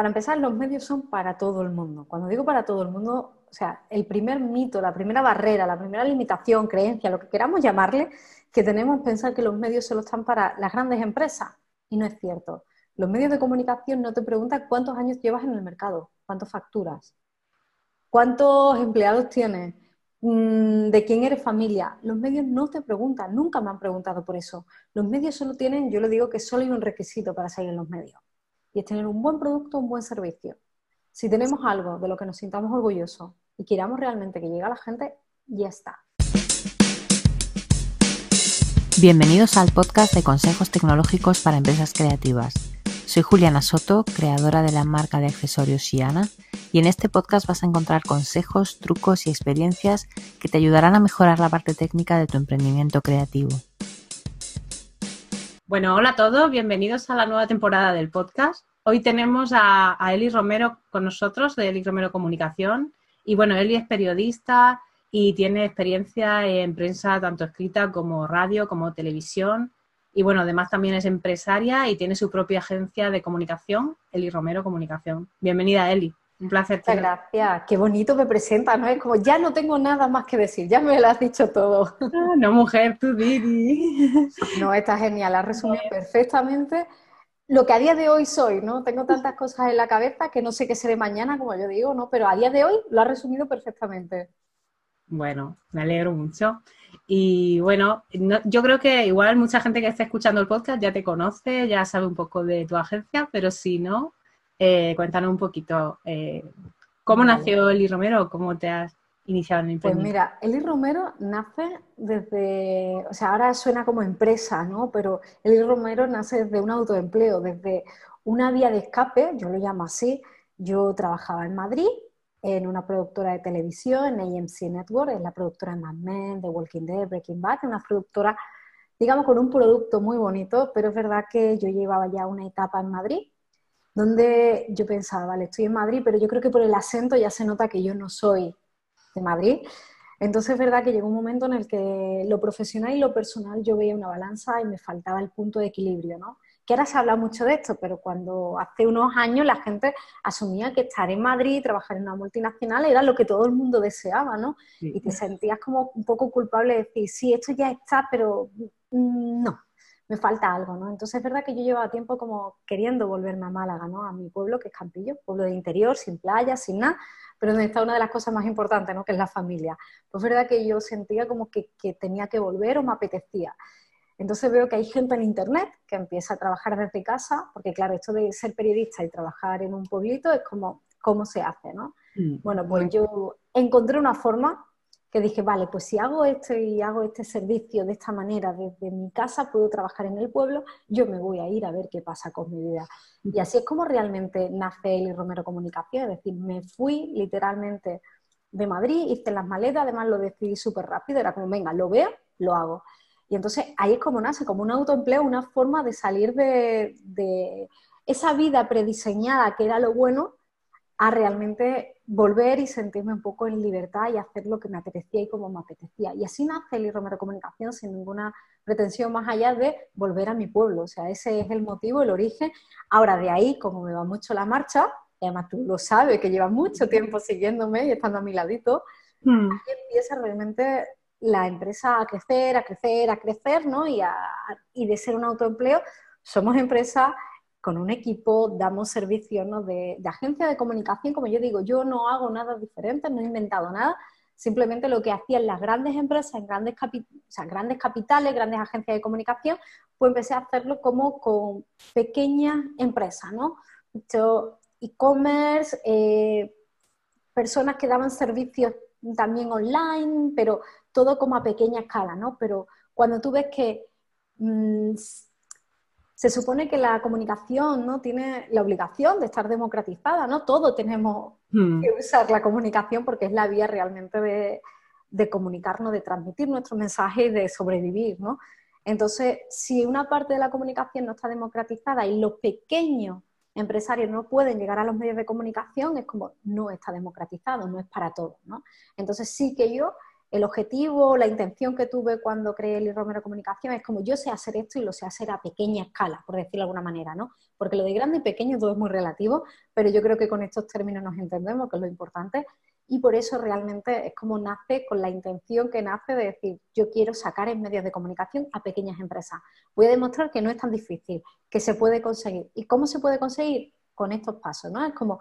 Para empezar, los medios son para todo el mundo. Cuando digo para todo el mundo, o sea, el primer mito, la primera barrera, la primera limitación, creencia, lo que queramos llamarle, que tenemos pensar que los medios solo están para las grandes empresas. Y no es cierto. Los medios de comunicación no te preguntan cuántos años llevas en el mercado, cuántas facturas, cuántos empleados tienes, mm, de quién eres familia. Los medios no te preguntan, nunca me han preguntado por eso. Los medios solo tienen, yo le digo que solo hay un requisito para salir en los medios, y es tener un buen producto, un buen servicio. Si tenemos algo de lo que nos sintamos orgullosos y queramos realmente que llegue a la gente, ya está. Bienvenidos al podcast de consejos tecnológicos para empresas creativas. Soy Juliana Soto, creadora de la marca de accesorios Shiana, y en este podcast vas a encontrar consejos, trucos y experiencias que te ayudarán a mejorar la parte técnica de tu emprendimiento creativo. Bueno, hola a todos, bienvenidos a la nueva temporada del podcast. Hoy tenemos a, Eli Romero con nosotros, de Eli Romero Comunicación. Y bueno, Eli es periodista y tiene experiencia en prensa tanto escrita como radio, como televisión. Y bueno, además también es empresaria y tiene su propia agencia de comunicación, Eli Romero Comunicación. Bienvenida, Eli. Un placer. Muchas gracias. Qué bonito me presenta, ¿no? Es como, ya no tengo nada más que decir, ya me lo has dicho todo. Ah, no, mujer, tú Didi. No, está genial, has resumido perfectamente lo que a día de hoy soy, ¿no? Tengo tantas cosas en la cabeza que no sé qué seré mañana, como yo digo, ¿no? Pero a día de hoy lo ha resumido perfectamente. Bueno, me alegro mucho. Y bueno, yo creo que igual mucha gente que esté escuchando el podcast ya te conoce, ya sabe un poco de tu agencia, pero si no, eh, cuéntanos un poquito eh, cómo nació Eli Romero, cómo te has iniciado en el Pues mira, Eli Romero nace desde, o sea, ahora suena como empresa, ¿no? Pero Eli Romero nace desde un autoempleo, desde una vía de escape, yo lo llamo así. Yo trabajaba en Madrid en una productora de televisión, en AMC Network, es la productora de Mad Men, The Walking Dead, Breaking Bad, una productora, digamos, con un producto muy bonito, pero es verdad que yo llevaba ya una etapa en Madrid, donde yo pensaba, vale, estoy en Madrid, pero yo creo que por el acento ya se nota que yo no soy de Madrid. Entonces es verdad que llegó un momento en el que lo profesional y lo personal yo veía una balanza y me faltaba el punto de equilibrio, ¿no? Que ahora se habla mucho de esto, pero cuando hace unos años la gente asumía que estar en Madrid trabajar en una multinacional era lo que todo el mundo deseaba, ¿no? Y te sentías como un poco culpable de decir, sí, esto ya está, pero mm, no, me falta algo, ¿no? Entonces es verdad que yo llevaba tiempo como queriendo volverme a Málaga, ¿no? A mi pueblo, que es Campillo, pueblo de interior, sin playa, sin nada, pero donde está una de las cosas más importantes, ¿no? Que es la familia. Pues es verdad que yo sentía como que, que tenía que volver o me apetecía. Entonces veo que hay gente en Internet que empieza a trabajar desde casa, porque claro, esto de ser periodista y trabajar en un pueblito es como, ¿cómo se hace, no? Mm. Bueno, pues yo encontré una forma que dije, vale, pues si hago esto y hago este servicio de esta manera desde mi casa, puedo trabajar en el pueblo, yo me voy a ir a ver qué pasa con mi vida. Y así es como realmente nace el Romero Comunicación, es decir, me fui literalmente de Madrid, hice las maletas, además lo decidí súper rápido, era como, venga, lo veo, lo hago. Y entonces ahí es como nace, como un autoempleo, una forma de salir de, de esa vida prediseñada que era lo bueno a realmente volver y sentirme un poco en libertad y hacer lo que me apetecía y como me apetecía. Y así nace el Romero Comunicación sin ninguna pretensión más allá de volver a mi pueblo. O sea, ese es el motivo, el origen. Ahora, de ahí, como me va mucho la marcha, y además tú lo sabes, que llevas mucho tiempo siguiéndome y estando a mi ladito, mm. empieza realmente la empresa a crecer, a crecer, a crecer, ¿no? Y, y de ser un autoempleo, somos empresa con un equipo, damos servicios de, agencia de comunicación, como yo digo, yo no hago nada diferente, no he inventado nada, simplemente lo que hacían las grandes empresas, grandes, grandes capitales, grandes agencias de comunicación, pues empecé a hacerlo como con pequeñas empresas, ¿no? e-commerce, eh, personas que daban servicios también online, pero todo como a pequeña escala, ¿no? Pero cuando tú ves que mm, se supone que la comunicación no tiene la obligación de estar democratizada, ¿no? Todos tenemos hmm. que usar la comunicación porque es la vía realmente de, comunicarnos, de transmitir nuestro mensaje y de sobrevivir, ¿no? Entonces, si una parte de la comunicación no está democratizada y los pequeños empresarios no pueden llegar a los medios de comunicación, es como no está democratizado, no es para todos, ¿no? Entonces sí que yo el objetivo, la intención que tuve cuando creé el Romero Comunicación es como yo sé hacer esto y lo sé hacer a pequeña escala, por decirlo de alguna manera, ¿no? Porque lo de grande y pequeño todo es muy relativo, pero yo creo que con estos términos nos entendemos, que es lo importante, y por eso realmente es como nace con la intención que nace de decir, yo quiero sacar en medios de comunicación a pequeñas empresas. Voy a demostrar que no es tan difícil, que se puede conseguir. ¿Y cómo se puede conseguir? Con estos pasos, ¿no? Es como,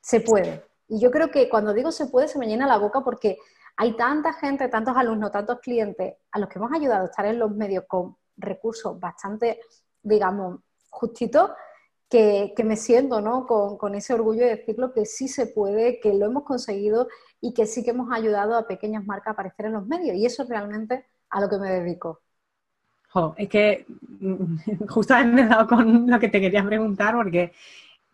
se puede. Y yo creo que cuando digo se puede, se me llena la boca porque hay tanta gente, tantos alumnos, tantos clientes a los que hemos ayudado a estar en los medios con recursos bastante, digamos, justitos, que, me siento ¿no? Con, ese orgullo de decirlo que sí se puede, que lo hemos conseguido y que sí que hemos ayudado a pequeñas marcas a aparecer en los medios. Y eso es realmente a lo que me dedico. es que justamente me he dado con lo que te quería preguntar porque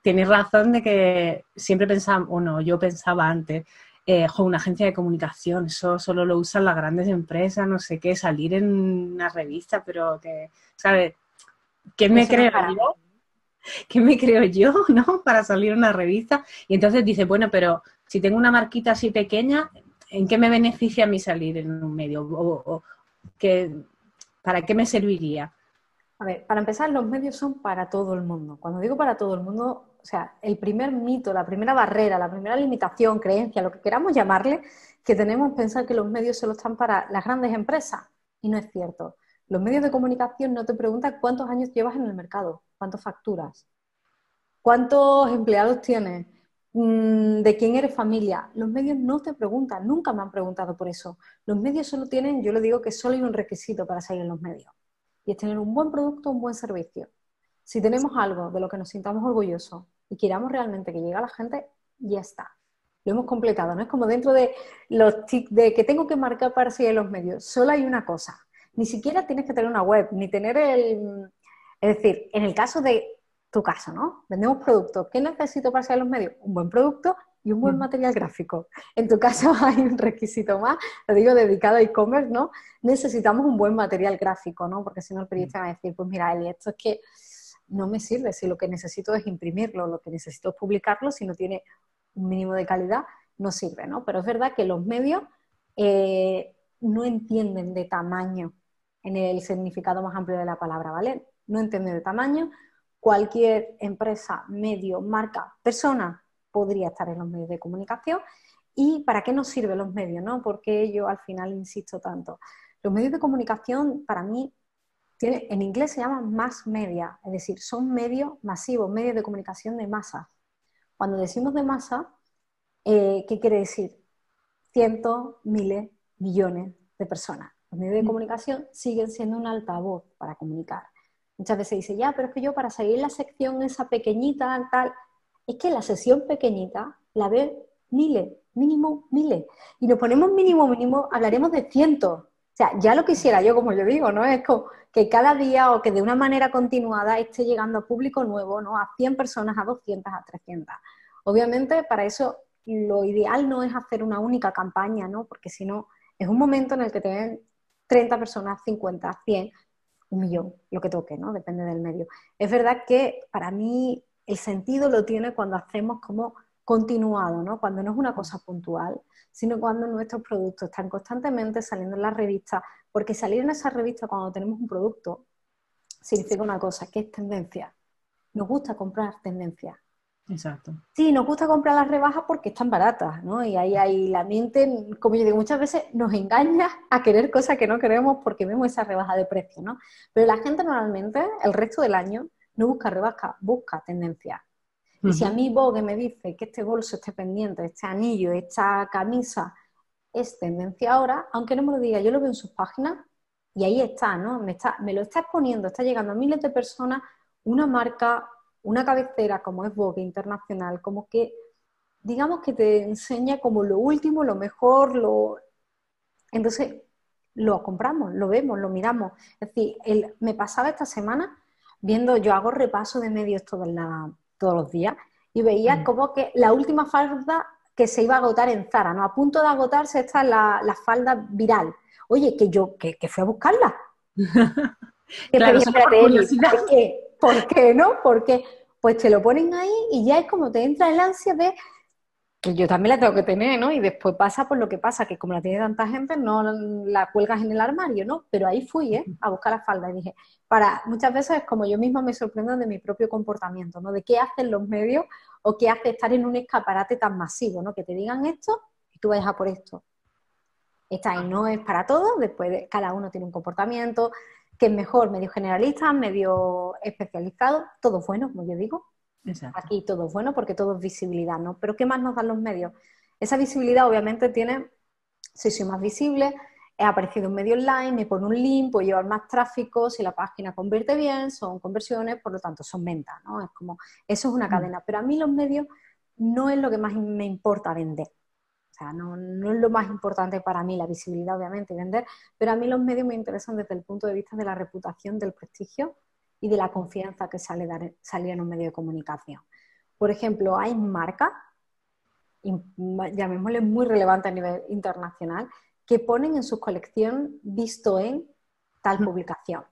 tienes razón de que siempre pensaba, o no, yo pensaba antes, eh, una agencia de comunicación, eso solo lo usan las grandes empresas, no sé qué, salir en una revista, pero que, ¿sabes? ¿Qué me creo yo? ¿Qué me creo yo, no? Para salir en una revista. Y entonces dice, bueno, pero si tengo una marquita así pequeña, ¿en qué me beneficia a mí salir en un medio? O, ¿Para qué me serviría? A ver, para empezar, los medios son para todo el mundo. Cuando digo para todo el mundo, o sea, el primer mito, la primera barrera, la primera limitación, creencia, lo que queramos llamarle, que tenemos pensar que los medios solo están para las grandes empresas. Y no es cierto. Los medios de comunicación no te preguntan cuántos años llevas en el mercado, cuántas facturas, cuántos empleados tienes, mm, de quién eres familia. Los medios no te preguntan, nunca me han preguntado por eso. Los medios solo tienen, yo le digo que solo hay un requisito para salir en los medios, y es tener un buen producto, un buen servicio. Si tenemos algo de lo que nos sintamos orgullosos y queramos realmente que llegue a la gente, ya está. Lo hemos completado, ¿no? Es como dentro de los tics de que tengo que marcar para seguir los medios. Solo hay una cosa. Ni siquiera tienes que tener una web, ni tener el... Es decir, en el caso de tu caso, ¿no? Vendemos productos. ¿Qué necesito para seguir los medios? Un buen producto y un buen mm. material gráfico. En tu caso hay un requisito más, lo digo dedicado a e-commerce, ¿no? Necesitamos un buen material gráfico, ¿no? Porque si no el periodista va a decir, pues mira, Eli, esto es que no me sirve si lo que necesito es imprimirlo, lo que necesito es publicarlo, si no tiene un mínimo de calidad, no sirve, ¿no? Pero es verdad que los medios eh, no entienden de tamaño en el significado más amplio de la palabra, ¿vale? No entienden de tamaño. Cualquier empresa, medio, marca, persona podría estar en los medios de comunicación. ¿Y para qué nos sirven los medios? ¿no? Porque yo al final insisto tanto. Los medios de comunicación para mí en inglés se llama mass media, es decir, son medios masivos, medios de comunicación de masa. Cuando decimos de masa, eh, ¿qué quiere decir? Cientos, miles, millones de personas. Los medios de mm. comunicación siguen siendo un altavoz para comunicar. Muchas veces dice, ya, pero es que yo para seguir la sección esa pequeñita, tal, es que la sesión pequeñita la ve miles, mínimo miles. Y nos ponemos mínimo, mínimo, hablaremos de cientos, o sea, ya lo quisiera yo, como yo digo, ¿no? Es como que cada día o que de una manera continuada esté llegando a público nuevo, ¿no? A 100 personas, a 200, a 300. Obviamente, para eso lo ideal no es hacer una única campaña, ¿no? Porque si no, es un momento en el que te ven 30 personas, 50, 100, un millón, lo que toque, ¿no? Depende del medio. Es verdad que para mí el sentido lo tiene cuando hacemos como continuado, ¿no? Cuando no es una cosa puntual, sino cuando nuestros productos están constantemente saliendo en las revistas, porque salir en esa revista cuando tenemos un producto significa una cosa, que es tendencia. Nos gusta comprar tendencia. Exacto. Sí, nos gusta comprar las rebajas porque están baratas, ¿no? Y ahí, ahí la mente, como yo digo, muchas veces nos engaña a querer cosas que no queremos porque vemos esa rebaja de precio, ¿no? Pero la gente normalmente, el resto del año, no busca rebaja, busca tendencia. Y si a mí Vogue me dice que este bolso esté pendiente, este anillo, esta camisa es tendencia ahora, aunque no me lo diga, yo lo veo en sus páginas y ahí está, ¿no? Me, está, me lo está exponiendo, está llegando a miles de personas una marca, una cabecera como es Vogue Internacional, como que, digamos que te enseña como lo último, lo mejor, lo... Entonces, lo compramos, lo vemos, lo miramos. Es decir, me pasaba esta semana viendo, yo hago repaso de medios toda la todos los días, y veía mm. como que la última falda que se iba a agotar en Zara, ¿no? A punto de agotarse está la, la falda viral. Oye, que yo, que, que fui a buscarla. claro, por, qué? ¿Por qué no? Porque pues te lo ponen ahí y ya es como te entra el ansia de yo también la tengo que tener, ¿no? Y después pasa por lo que pasa, que como la tiene tanta gente, no la cuelgas en el armario, ¿no? Pero ahí fui, ¿eh? A buscar la falda y dije, para, muchas veces es como yo misma me sorprendo de mi propio comportamiento, ¿no? De qué hacen los medios o qué hace estar en un escaparate tan masivo, ¿no? Que te digan esto y tú vayas a por esto. Esta ahí no es para todos, después cada uno tiene un comportamiento que es mejor, medio generalista, medio especializado, todo bueno, como yo digo, Aquí todo es bueno porque todo es visibilidad, ¿no? Pero ¿qué más nos dan los medios? Esa visibilidad obviamente tiene, si soy más visible, he aparecido en medio online, me pone un link, puedo llevar más tráfico, si la página convierte bien, son conversiones, por lo tanto son ventas, ¿no? Es como, eso es una mm. cadena. Pero a mí los medios no es lo que más me importa vender. O sea, no, no, es lo más importante para mí, la visibilidad obviamente y vender, pero a mí los medios me interesan desde el punto de vista de la reputación, del prestigio y de la confianza que sale dar, salir en un medio de comunicación. Por ejemplo, hay marcas, llamémosle muy relevante a nivel internacional, que ponen en su colección visto en tal publicación.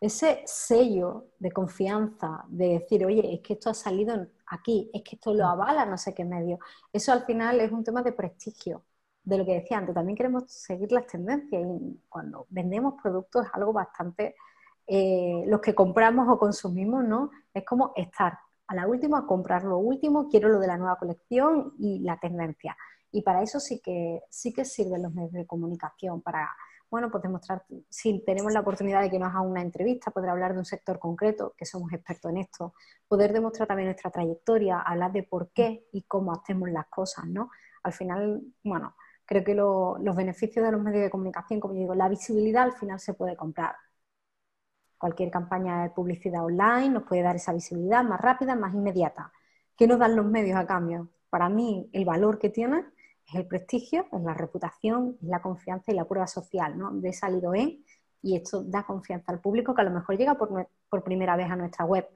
Ese sello de confianza, de decir, oye, es que esto ha salido aquí, es que esto lo avala no sé qué medio, eso al final es un tema de prestigio, de lo que decía antes. También queremos seguir las tendencias y cuando vendemos productos es algo bastante eh, los que compramos o consumimos, ¿no? Es como estar a la última, comprar lo último, quiero lo de la nueva colección y la tendencia. Y para eso sí que, sí que sirven los medios de comunicación, para, bueno, pues demostrar, si tenemos la oportunidad de que nos haga una entrevista, poder hablar de un sector concreto, que somos expertos en esto, poder demostrar también nuestra trayectoria, hablar de por qué y cómo hacemos las cosas, ¿no? Al final, bueno, creo que los beneficios de los medios de comunicación, como digo, la visibilidad al final se puede comprar Cualquier campaña de publicidad online nos puede dar esa visibilidad más rápida, más inmediata. ¿Qué nos dan los medios a cambio? Para mí, el valor que tienen es el prestigio, es la reputación, es la confianza y la prueba social, ¿no? De salido en, y esto da confianza al público que a lo mejor llega por, primera vez a nuestra web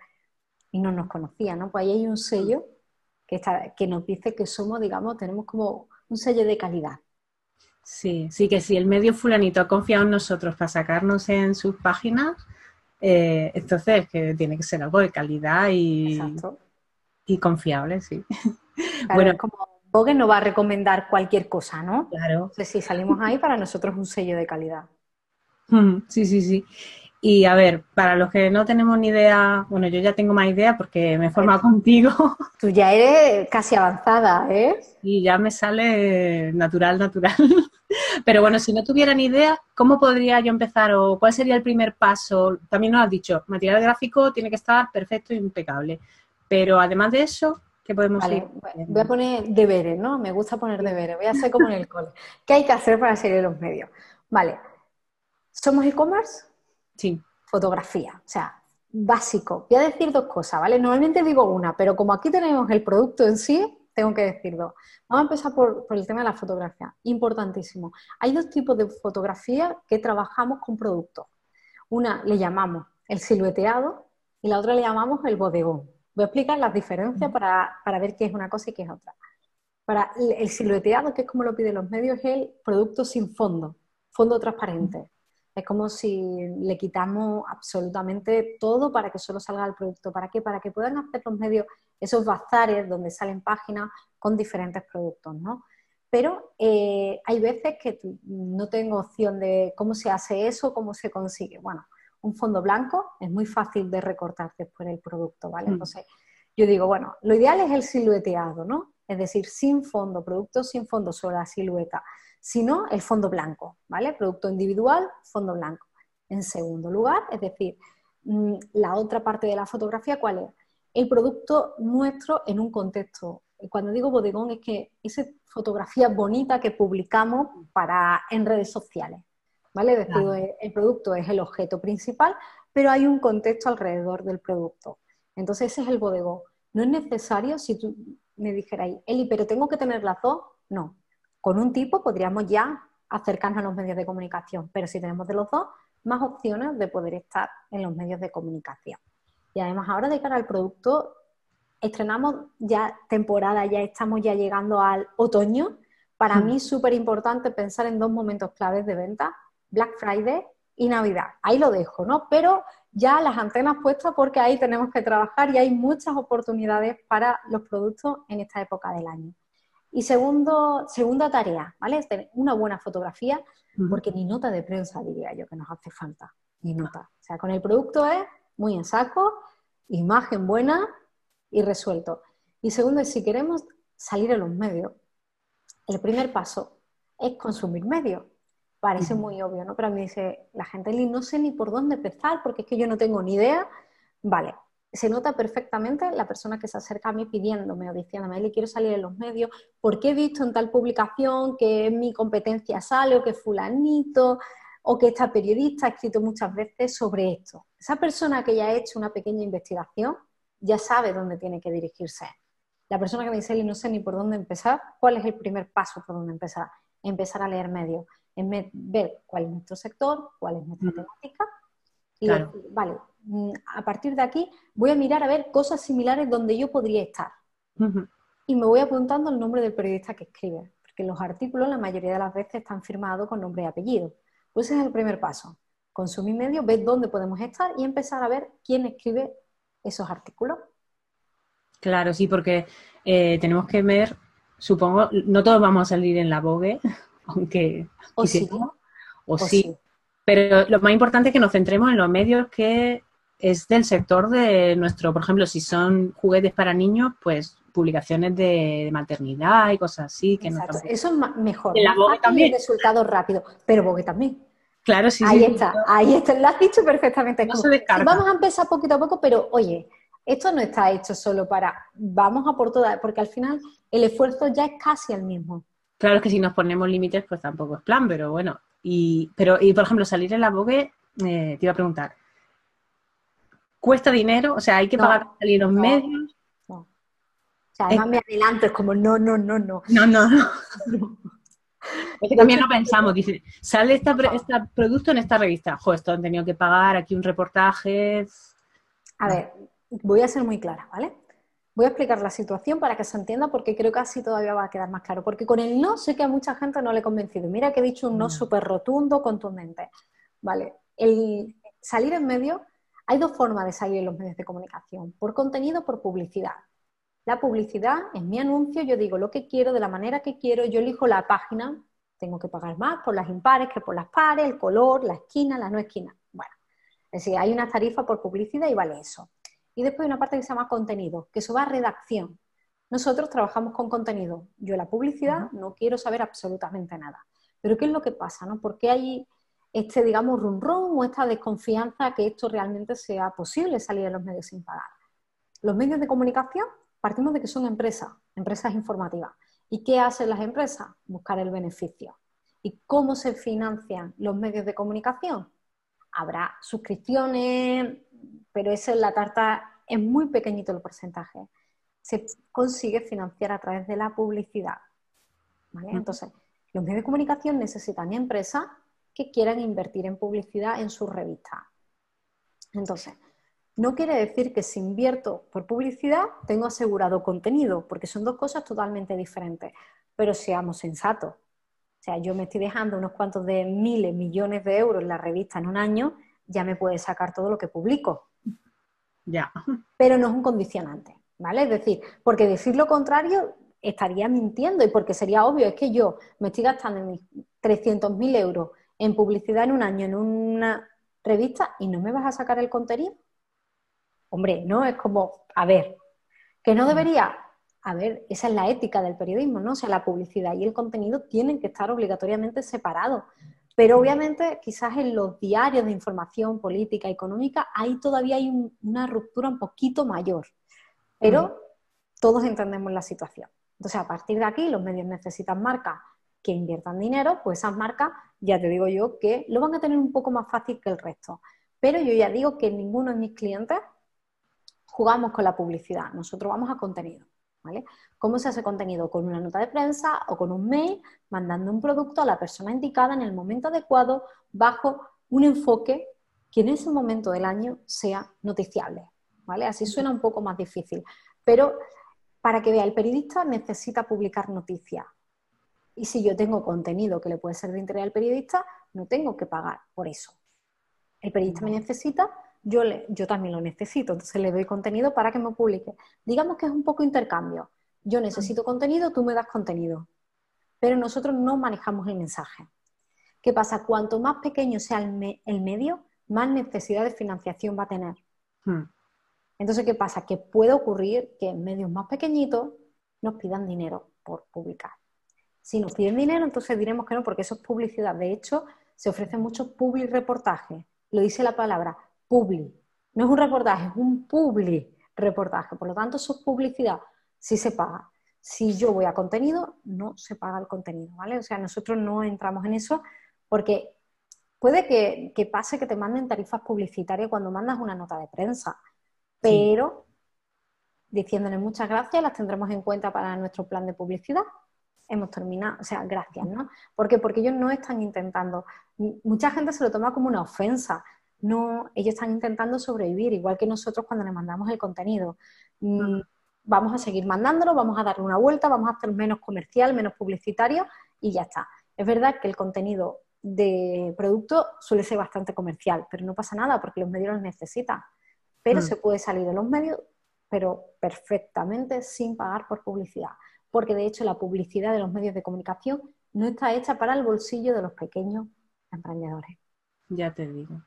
y no nos conocía, ¿no? Pues ahí hay un sello que, está, que nos dice que somos, digamos, tenemos como un sello de calidad. Sí, sí, que si el medio fulanito ha confiado en nosotros para sacarnos en sus páginas, eh, entonces, que tiene que ser algo de calidad y, y confiable, sí. bueno, como Vogue no va a recomendar cualquier cosa, ¿no? Claro. Entonces, si salimos ahí, para nosotros es un sello de calidad. Sí, sí, sí. Y a ver, para los que no tenemos ni idea, bueno, yo ya tengo más idea porque me he formado contigo. Tú ya eres casi avanzada, ¿eh? Y ya me sale natural, natural. Pero bueno, si no tuviera ni idea, ¿cómo podría yo empezar o cuál sería el primer paso? También nos has dicho, material gráfico tiene que estar perfecto e impecable. Pero además de eso, ¿qué podemos vale, Voy a poner deberes, ¿no? Me gusta poner deberes. Voy a hacer como en el cole. ¿Qué hay que hacer para seguir los medios? Vale. ¿Somos e-commerce? Sí. Fotografía. O sea, básico. Voy a decir dos cosas, ¿vale? Normalmente digo una, pero como aquí tenemos el producto en sí, tengo que decir dos. Vamos a empezar por, el tema de la fotografía. Importantísimo. Hay dos tipos de fotografía que trabajamos con productos. Una le llamamos el silueteado y la otra le llamamos el bodegón. Voy a explicar las diferencias para, ver qué es una cosa y qué es otra. Para el silueteado, que es como lo piden los medios, es el producto sin fondo, fondo transparente. Es como si le quitamos absolutamente todo para que solo salga el producto. ¿Para qué? Para que puedan hacer los medios esos bazares donde salen páginas con diferentes productos, ¿no? Pero eh, hay veces que no tengo opción de cómo se hace eso, cómo se consigue. Bueno, un fondo blanco es muy fácil de recortar después el producto, ¿vale? Mm. Entonces, yo digo, bueno, lo ideal es el silueteado, ¿no? Es decir, sin fondo, producto sin fondo sobre la silueta. Si no, el fondo blanco, ¿vale? Producto individual, fondo blanco. En segundo lugar, es decir, mm, la otra parte de la fotografía, ¿cuál es? el producto nuestro en un contexto. Cuando digo bodegón es que esa fotografía bonita que publicamos para, en redes sociales. ¿Vale? decir, el producto es el objeto principal, pero hay un contexto alrededor del producto. Entonces ese es el bodegón. No es necesario, si tú me dijeras, Eli, pero tengo que tener las dos, no. Con un tipo podríamos ya acercarnos a los medios de comunicación, pero si tenemos de los dos, más opciones de poder estar en los medios de comunicación. Y además ahora de cara al producto, estrenamos ya temporada, ya estamos ya llegando al otoño. Para mm. mí es súper importante pensar en dos momentos claves de venta, Black Friday y Navidad. Ahí lo dejo, ¿no? Pero ya las antenas puestas porque ahí tenemos que trabajar y hay muchas oportunidades para los productos en esta época del año. Y segundo, segunda tarea, ¿vale? Es tener una buena fotografía, porque ni nota de prensa diría yo que nos hace falta, ni nota. O sea, con el producto es muy en saco, imagen buena y resuelto. Y segundo, si queremos salir a los medios, el primer paso es consumir medios. Parece muy obvio, ¿no? Pero a mí dice la gente, no sé ni por dónde empezar porque es que yo no tengo ni idea. Vale, se nota perfectamente la persona que se acerca a mí pidiéndome o diciéndome, Eli, quiero salir en los medios, porque he visto en tal publicación que mi competencia sale o que fulanito o que esta periodista ha escrito muchas veces sobre esto. Esa persona que ya ha hecho una pequeña investigación ya sabe dónde tiene que dirigirse. La persona que me dice, no sé ni por dónde empezar, ¿cuál es el primer paso por dónde empezar? Empezar a leer medios, ver cuál es nuestro sector, cuál es nuestra temática y vale, Mm, a partir de aquí voy a mirar a ver cosas similares donde yo podría estar. Y me voy apuntando el nombre del periodista que escribe, porque los artículos la mayoría de las veces están firmados con nombre y apellido. Pues ese es el primer paso. Consumir medios, ver dónde podemos estar y empezar a ver quién escribe esos artículos. Claro, sí, porque eh, tenemos que ver, supongo, no todos vamos a salir en la Vogue, aunque o sí, o, sí. Pero lo más importante es que nos centremos en los medios que es del sector de nuestro, por ejemplo, si son juguetes para niños, pues publicaciones de, maternidad y cosas así. Que Exacto. Eso es mejor. La Vogue también. Resultados rápidos, pero Vogue también. Claro, sí, ahí sí. está, ahí está, lo has dicho perfectamente. No se Vamos a empezar poquito a poco, pero oye, esto no está hecho solo para, vamos a por todas, porque al final el esfuerzo ya es casi el mismo. Claro es que si nos ponemos límites, pues tampoco es plan, pero bueno. Y, pero, y por ejemplo, salir en la Vogue, eh, te iba a preguntar, cuesta dinero, o sea, hay que pagar para salir los medios. No. O sea, además me adelanto, es como no, no, no, no. No, no, no. Es que también lo pensamos, dice, sale este producto en esta revista, jo, esto han tenido que pagar, aquí un reportaje. A ver, voy a ser muy clara, ¿vale? Voy a explicar la situación para que se entienda porque creo que así todavía va a quedar más claro. Porque con el no sé que a mucha gente no le he convencido. Mira que he dicho un no súper rotundo, contundente. ¿Vale? El salir en medio hay dos formas de salir en los medios de comunicación, por contenido o por publicidad. La publicidad es mi anuncio, yo digo lo que quiero, de la manera que quiero, yo elijo la página, tengo que pagar más por las impares que por las pares, el color, la esquina, la no esquina. Bueno, es decir, hay una tarifa por publicidad y vale eso. Y después hay una parte que se llama contenido, que eso va a redacción. Nosotros trabajamos con contenido. Yo la publicidad no quiero saber absolutamente nada. Pero ¿qué es lo que pasa? No? ¿Por qué hay este, digamos, run run o esta desconfianza que esto realmente sea posible salir de los medios sin pagar. Los medios de comunicación partimos de que son empresas, empresas informativas. ¿Y qué hacen las empresas? Buscar el beneficio. ¿Y cómo se financian los medios de comunicación? Habrá suscripciones, pero eso en la tarta es muy pequeñito el porcentaje. Se consigue financiar a través de la publicidad. Entonces, los medios de comunicación necesitan empresas que quieran invertir en publicidad en su revista. Entonces, no quiere decir que si invierto por publicidad tengo asegurado contenido, porque son dos cosas totalmente diferentes. Pero seamos sensatos. O sea, yo me estoy dejando unos cuantos de miles, millones de euros en la revista en un año, ya me puede sacar todo lo que publico. Ya. Pero no es un condicionante, ¿vale? Es decir, porque decir lo contrario estaría mintiendo y porque sería obvio, es que yo me estoy gastando mis 300.000 euros en publicidad en un año en una revista y no me vas a sacar el contenido. Hombre, no es como, a ver, que no debería, a ver, esa es la ética del periodismo, ¿no? O sea, la publicidad y el contenido tienen que estar obligatoriamente separados. Pero obviamente, quizás en los diarios de información política, económica, ahí todavía hay una ruptura un poquito mayor. Pero todos entendemos la situación. Entonces, a partir de aquí, los medios necesitan marcas que inviertan dinero, pues esas marcas, ya te digo yo, que lo van a tener un poco más fácil que el resto. Pero yo ya digo que ninguno de mis clientes jugamos con la publicidad, nosotros vamos a contenido. ¿Vale? ¿Cómo se hace contenido? Con una nota de prensa o con un mail, mandando un producto a la persona indicada en el momento adecuado, bajo un enfoque que en ese momento del año sea noticiable. ¿vale? Así suena un poco más difícil. Pero para que vea, el periodista necesita publicar noticias. Y si yo tengo contenido que le puede ser de interés al periodista, no tengo que pagar por eso. El periodista me necesita, yo, le, yo también lo necesito, entonces le doy contenido para que me publique. Digamos que es un poco intercambio. Yo necesito contenido, tú me das contenido. Pero nosotros no manejamos el mensaje. ¿Qué pasa? Cuanto más pequeño sea el, medio, más necesidad de financiación va a tener. Hmm. Entonces, ¿qué pasa? Que puede ocurrir que en medios más pequeñitos nos pidan dinero por publicar. Si nos piden dinero, entonces diremos que no, porque eso es publicidad. De hecho, se ofrecen muchos public reportajes. Lo dice la palabra, publi. No es un reportaje, es un public reportaje. Por lo tanto, eso es publicidad. Sí se paga. Si yo voy a contenido, no se paga el contenido, ¿vale? O sea, nosotros no entramos en eso porque puede que, pase que te manden tarifas publicitarias cuando mandas una nota de prensa, pero diciéndole muchas gracias, las tendremos en cuenta para nuestro plan de publicidad. Hemos terminado, o sea, gracias, ¿no? ¿Por qué? Porque ellos no están intentando, mucha gente se lo toma como una ofensa, no, ellos están intentando sobrevivir, igual que nosotros cuando les mandamos el contenido. Mm, vamos a seguir mandándolo, vamos a darle una vuelta, vamos a hacer menos comercial, menos publicitario y ya está. Es verdad que el contenido de producto suele ser bastante comercial, pero no pasa nada porque los medios los necesitan. Pero mm. se puede salir de los medios pero perfectamente sin pagar por publicidad. Porque de hecho la publicidad de los medios de comunicación no está hecha para el bolsillo de los pequeños emprendedores. Ya te digo.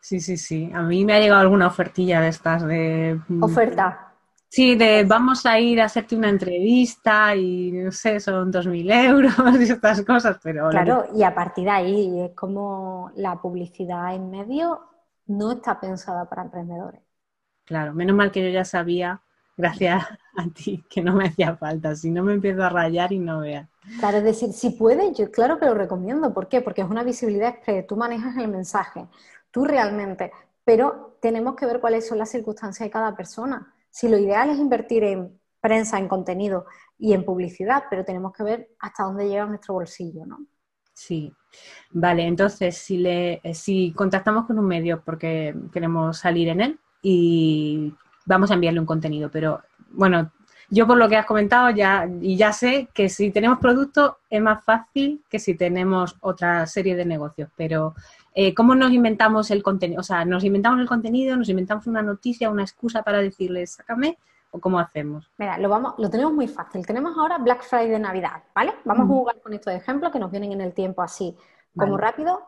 Sí, sí, sí. A mí me ha llegado alguna ofertilla de estas de... Mm, Oferta. Sí, de vamos a ir a hacerte una entrevista y no sé, son 2.000 euros y estas cosas, pero... Claro, y a partir de ahí es como la publicidad en medio no está pensada para emprendedores. Claro, menos mal que yo ya sabía, gracias a ti, que no me hacía falta. Si no me empiezo a rayar y no vea. Claro, es decir, si puedes, yo claro que lo recomiendo. ¿Por qué? Porque es una visibilidad expresa. Tú manejas el mensaje, tú realmente. Pero tenemos que ver cuáles son las circunstancias de cada persona. Si lo ideal es invertir en prensa, en contenido y en publicidad, pero tenemos que ver hasta dónde llega nuestro bolsillo, ¿no? Sí, vale, entonces si, le, si contactamos con un medio porque queremos salir en él, y vamos a enviarle un contenido. Pero bueno, yo por lo que has comentado ya, y ya sé que si tenemos producto es más fácil que si tenemos otra serie de negocios. Pero, eh, ¿cómo nos inventamos el contenido? O sea, ¿nos inventamos el contenido? ¿Nos inventamos una noticia, una excusa para decirles, sácame? ¿O cómo hacemos? Mira, lo, vamos, lo tenemos muy fácil. Tenemos ahora Black Friday de Navidad, ¿vale? Vamos a jugar con estos ejemplos que nos vienen en el tiempo así como rápido.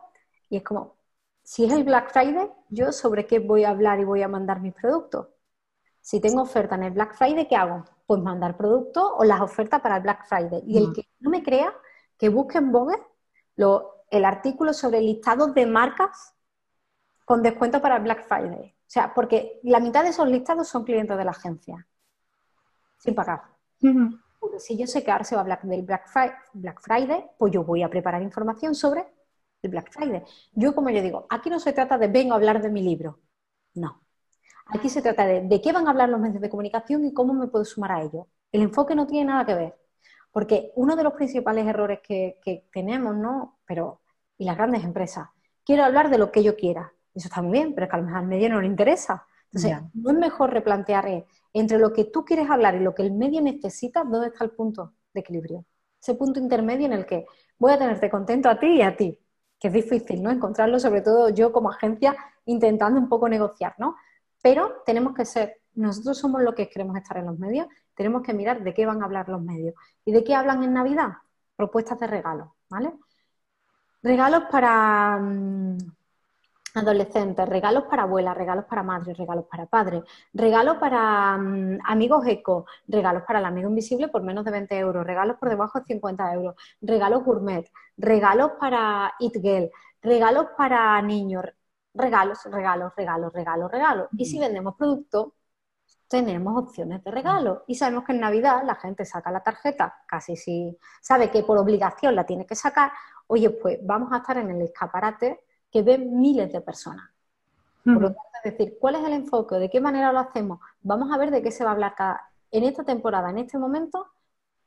Y es como, si es el Black Friday, ¿yo sobre qué voy a hablar y voy a mandar mis productos? Si tengo oferta en el Black Friday, ¿qué hago? Pues mandar productos o las ofertas para el Black Friday. Y el que no me crea, que busque en Vogue el artículo sobre listados de marcas con descuento para el Black Friday. O sea, porque la mitad de esos listados son clientes de la agencia, sin pagar. Si yo sé que ahora se va a hablar del Black Friday, pues yo voy a preparar información sobre Black Friday. Yo, como yo digo, aquí no se trata de vengo a hablar de mi libro. No. Aquí se trata de de qué van a hablar los medios de comunicación y cómo me puedo sumar a ello. El enfoque no tiene nada que ver. Porque uno de los principales errores que, tenemos, ¿no? Pero, y las grandes empresas, quiero hablar de lo que yo quiera. Eso está muy bien, pero es que a lo mejor al medio no le interesa. Entonces, no es mejor replantear eh, entre lo que tú quieres hablar y lo que el medio necesita, ¿dónde está el punto de equilibrio? Ese punto intermedio en el que voy a tenerte contento a ti y a ti que es difícil, ¿no? Encontrarlo, sobre todo yo como agencia, intentando un poco negociar, ¿no? Pero tenemos que ser, nosotros somos los que queremos estar en los medios, tenemos que mirar de qué van a hablar los medios. ¿Y de qué hablan en Navidad? Propuestas de regalos, ¿vale? Regalos para, mm, adolescentes, regalos para abuelas, regalos para madres, regalos para padres, regalos para mm, amigos eco, regalos para el amigo invisible por menos de 20 euros, regalos por debajo de 50 euros, regalos gourmet, regalos para It Girl, regalos para niños, regalos, regalos, regalos, regalos, regalos. Y si vendemos productos, tenemos opciones de regalo. Y sabemos que en Navidad la gente saca la tarjeta, casi si sabe que por obligación la tiene que sacar, oye, pues vamos a estar en el escaparate que ven miles de personas. Por lo tanto, es decir, ¿cuál es el enfoque? ¿De qué manera lo hacemos? Vamos a ver de qué se va a hablar cada... En esta temporada, en este momento,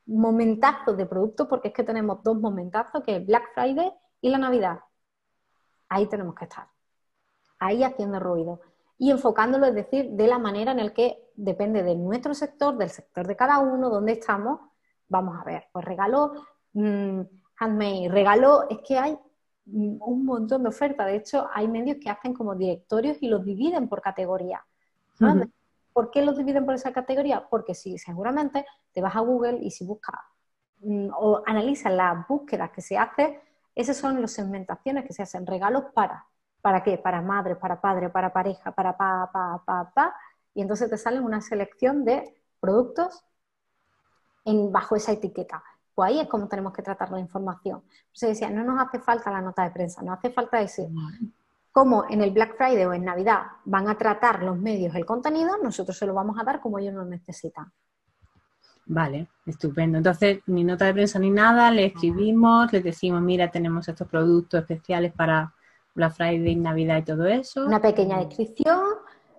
momentazos de producto, porque es que tenemos dos momentazos, que es Black Friday y la Navidad. Ahí tenemos que estar. Ahí haciendo ruido. Y enfocándolo, es decir, de la manera en la que depende de nuestro sector, del sector de cada uno, donde estamos, vamos a ver, pues regalo mmm, handmade, regalo, es que hay un montón de ofertas. De hecho, hay medios que hacen como directorios y los dividen por categoría. ¿Por qué los dividen por esa categoría? Porque si seguramente te vas a Google y si buscas mm, o analizas las búsquedas que se hacen, esas son las segmentaciones que se hacen, regalos para. ¿Para qué? Para madre, para padre, para pareja, para pa, pa, pa, pa. Y entonces te salen una selección de productos en, bajo esa etiqueta. Pues ahí es como tenemos que tratar la información. Se decía, no nos hace falta la nota de prensa, no hace falta decir cómo en el Black Friday o en Navidad van a tratar los medios el contenido, nosotros se lo vamos a dar como ellos lo necesitan. Vale, estupendo. Entonces, ni nota de prensa ni nada, le escribimos, le decimos, mira, tenemos estos productos especiales para Black Friday, Navidad y todo eso. Una pequeña descripción,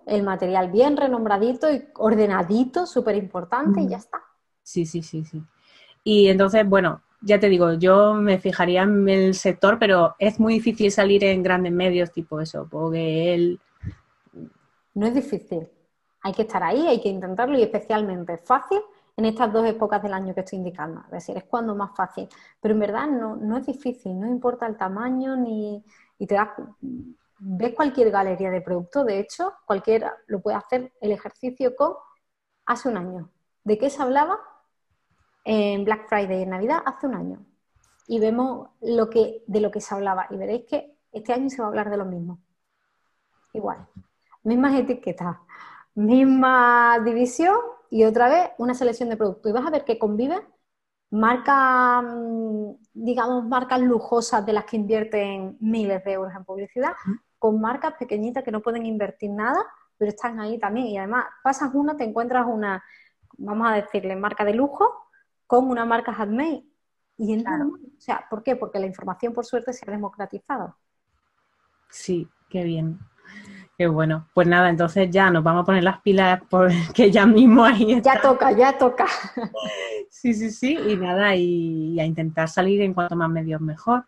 el material bien renombradito y ordenadito, súper importante, y ya está. Sí, sí, sí, sí. Y entonces, bueno, ya te digo, yo me fijaría en el sector, pero es muy difícil salir en grandes medios tipo eso, él No es difícil. Hay que estar ahí, hay que intentarlo y especialmente es fácil en estas dos épocas del año que estoy indicando. Es decir, es cuando más fácil. Pero en verdad no, no es difícil, no importa el tamaño ni... Y te das... Ves cualquier galería de producto, de hecho, cualquiera lo puede hacer el ejercicio con hace un año. ¿De qué se hablaba en Black Friday y en Navidad hace un año? Y vemos lo que, de lo que se hablaba. Y veréis que este año se va a hablar de lo mismo. Igual. Mismas etiquetas, misma división y otra vez una selección de productos. Y vas a ver que conviven marcas, mm, digamos, marcas lujosas de las que invierten miles de euros en publicidad, con marcas pequeñitas que no pueden invertir nada, pero están ahí también. Y además, pasas una, te encuentras una, vamos a decirle, marca de lujo con una marca handmade. Y en o sea, ¿por qué? Porque la información, por suerte, se ha democratizado. Sí, qué bien. Qué bueno. Pues nada, entonces ya nos vamos a poner las pilas porque ya mismo ahí está. Ya toca, ya toca. Sí, sí, sí. Y nada, y, a intentar salir en cuanto más medios mejor.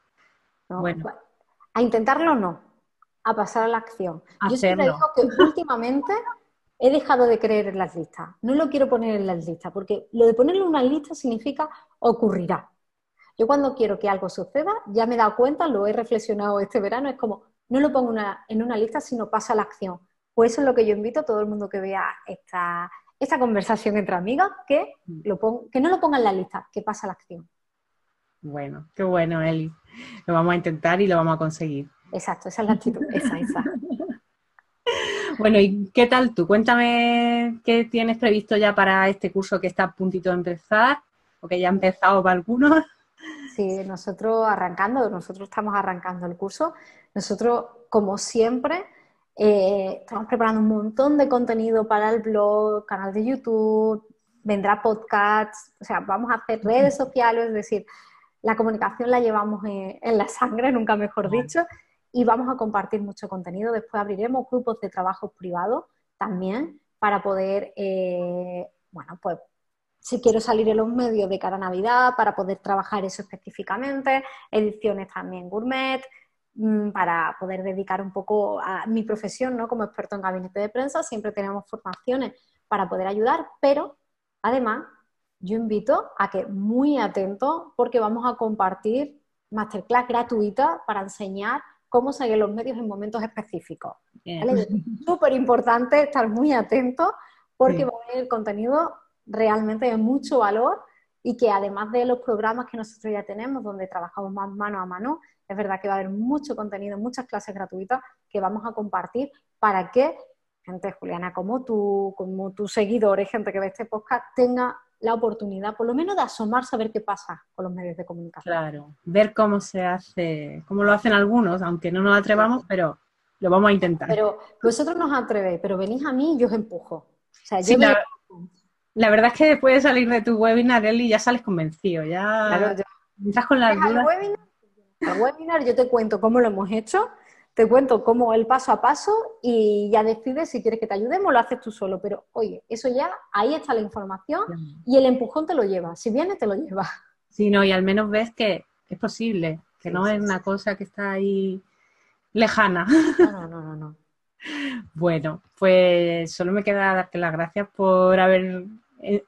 bueno. A intentarlo no, a pasar a la acción. Yo siempre digo que últimamente he dejado de creer en las listas. No lo quiero poner en las listas, porque lo de ponerlo en una lista significa ocurrirá. Yo cuando quiero que algo suceda, ya me he dado cuenta, lo he reflexionado este verano, es como, no lo pongo en una lista, sino pasa a la acción. Pues eso es lo que yo invito a todo el mundo que vea esta, esta conversación entre amigas, que, mm. lo que no lo ponga en la lista, que pasa a la acción. Bueno, qué bueno, Eli. Lo vamos a intentar y lo vamos a conseguir. Exacto, esa es la actitud, esa, esa. Bueno, ¿y qué tal tú? Cuéntame qué tienes previsto ya para este curso que está a puntito de empezar, o que ya ha empezado para algunos. Sí, nosotros arrancando, nosotros estamos arrancando el curso. Nosotros, como siempre, eh, estamos preparando un montón de contenido para el blog, canal de YouTube, vendrá podcast, o sea, vamos a hacer redes sociales, es decir, la comunicación la llevamos en, la sangre, nunca mejor dicho, y vamos a compartir mucho contenido. Después abriremos grupos de trabajo privados también para poder, eh, bueno, pues si quiero salir en los medios de cara a Navidad para poder trabajar eso específicamente, ediciones también gourmet, para poder dedicar un poco a mi profesión, ¿no? Como experto en gabinete de prensa, siempre tenemos formaciones para poder ayudar, pero además yo invito a que muy atento porque vamos a compartir masterclass gratuita para enseñar cómo seguir los medios en momentos específicos. Es súper importante estar muy atento porque va a contenido realmente de mucho valor y que además de los programas que nosotros ya tenemos, donde trabajamos más mano a mano, es verdad que va a haber mucho contenido, muchas clases gratuitas que vamos a compartir para que gente, Juliana, como tú, como tus seguidores, gente que ve este podcast, tenga la oportunidad, por lo menos, de asomarse a ver qué pasa con los medios de comunicación. Claro, ver cómo se hace, cómo lo hacen algunos, aunque no nos atrevamos, pero lo vamos a intentar. Pero vosotros nos atrevéis, pero venís a mí y yo os empujo. O sea, yo la verdad es que después de salir de tu webinar, Eli, ya sales convencido, ya claro, entras con las dudas. Webinar, webinar yo te cuento cómo lo hemos hecho, te cuento cómo el paso a paso y ya decides si quieres que te ayudemos o lo haces tú solo. Pero oye, eso ya, ahí está la información y el empujón te lo lleva. Si viene, te lo lleva. Sí, no, y al menos ves que es posible, que no es una cosa que está ahí lejana. No, no, no, no. Bueno, pues solo me queda darte las gracias por haber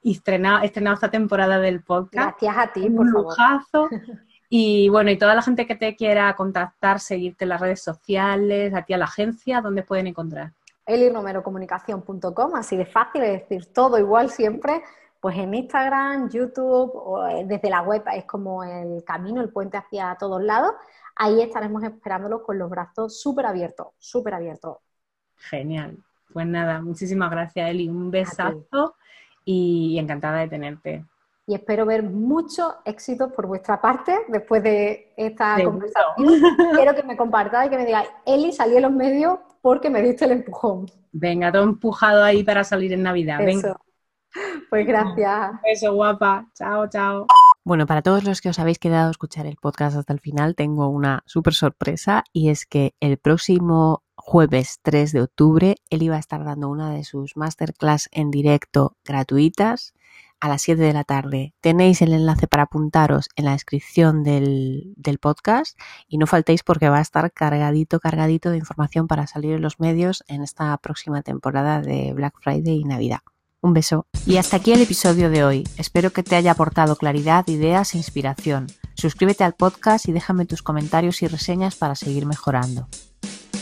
estrenado, estrenado esta temporada del podcast. Gracias a ti, por Un lujazo. Y bueno, y toda la gente que te quiera contactar, seguirte en las redes sociales, a ti a la agencia, ¿dónde pueden encontrar? eliromerocomunicación.com, así de fácil, es decir, todo igual siempre, pues en Instagram, YouTube o eh, desde la web es como el camino, el puente hacia todos lados. Ahí estaremos esperándolos con los brazos súper abiertos, súper abiertos. Genial. Pues nada, muchísimas gracias, Eli. Un besazo y encantada de tenerte. Y espero ver muchos éxitos por vuestra parte después de esta conversación. Quiero que me compartáis y que me digáis, Eli, salí en los medios porque me diste el empujón. Venga, todo empujado ahí para salir en Navidad. Venga. Pues gracias. Eso, guapa. Chao, chao. Bueno, para todos los que os habéis quedado a escuchar el podcast hasta el final, tengo una súper sorpresa y es que el próximo jueves 3 de octubre él iba a estar dando una de sus masterclass en directo gratuitas a las 7 de la tarde. Tenéis el enlace para apuntaros en la descripción del, del, podcast y no faltéis porque va a estar cargadito, cargadito de información para salir en los medios en esta próxima temporada de Black Friday y Navidad. Un beso. Y hasta aquí el episodio de hoy. Espero que te haya aportado claridad, ideas e inspiración. Suscríbete al podcast y déjame tus comentarios y reseñas para seguir mejorando.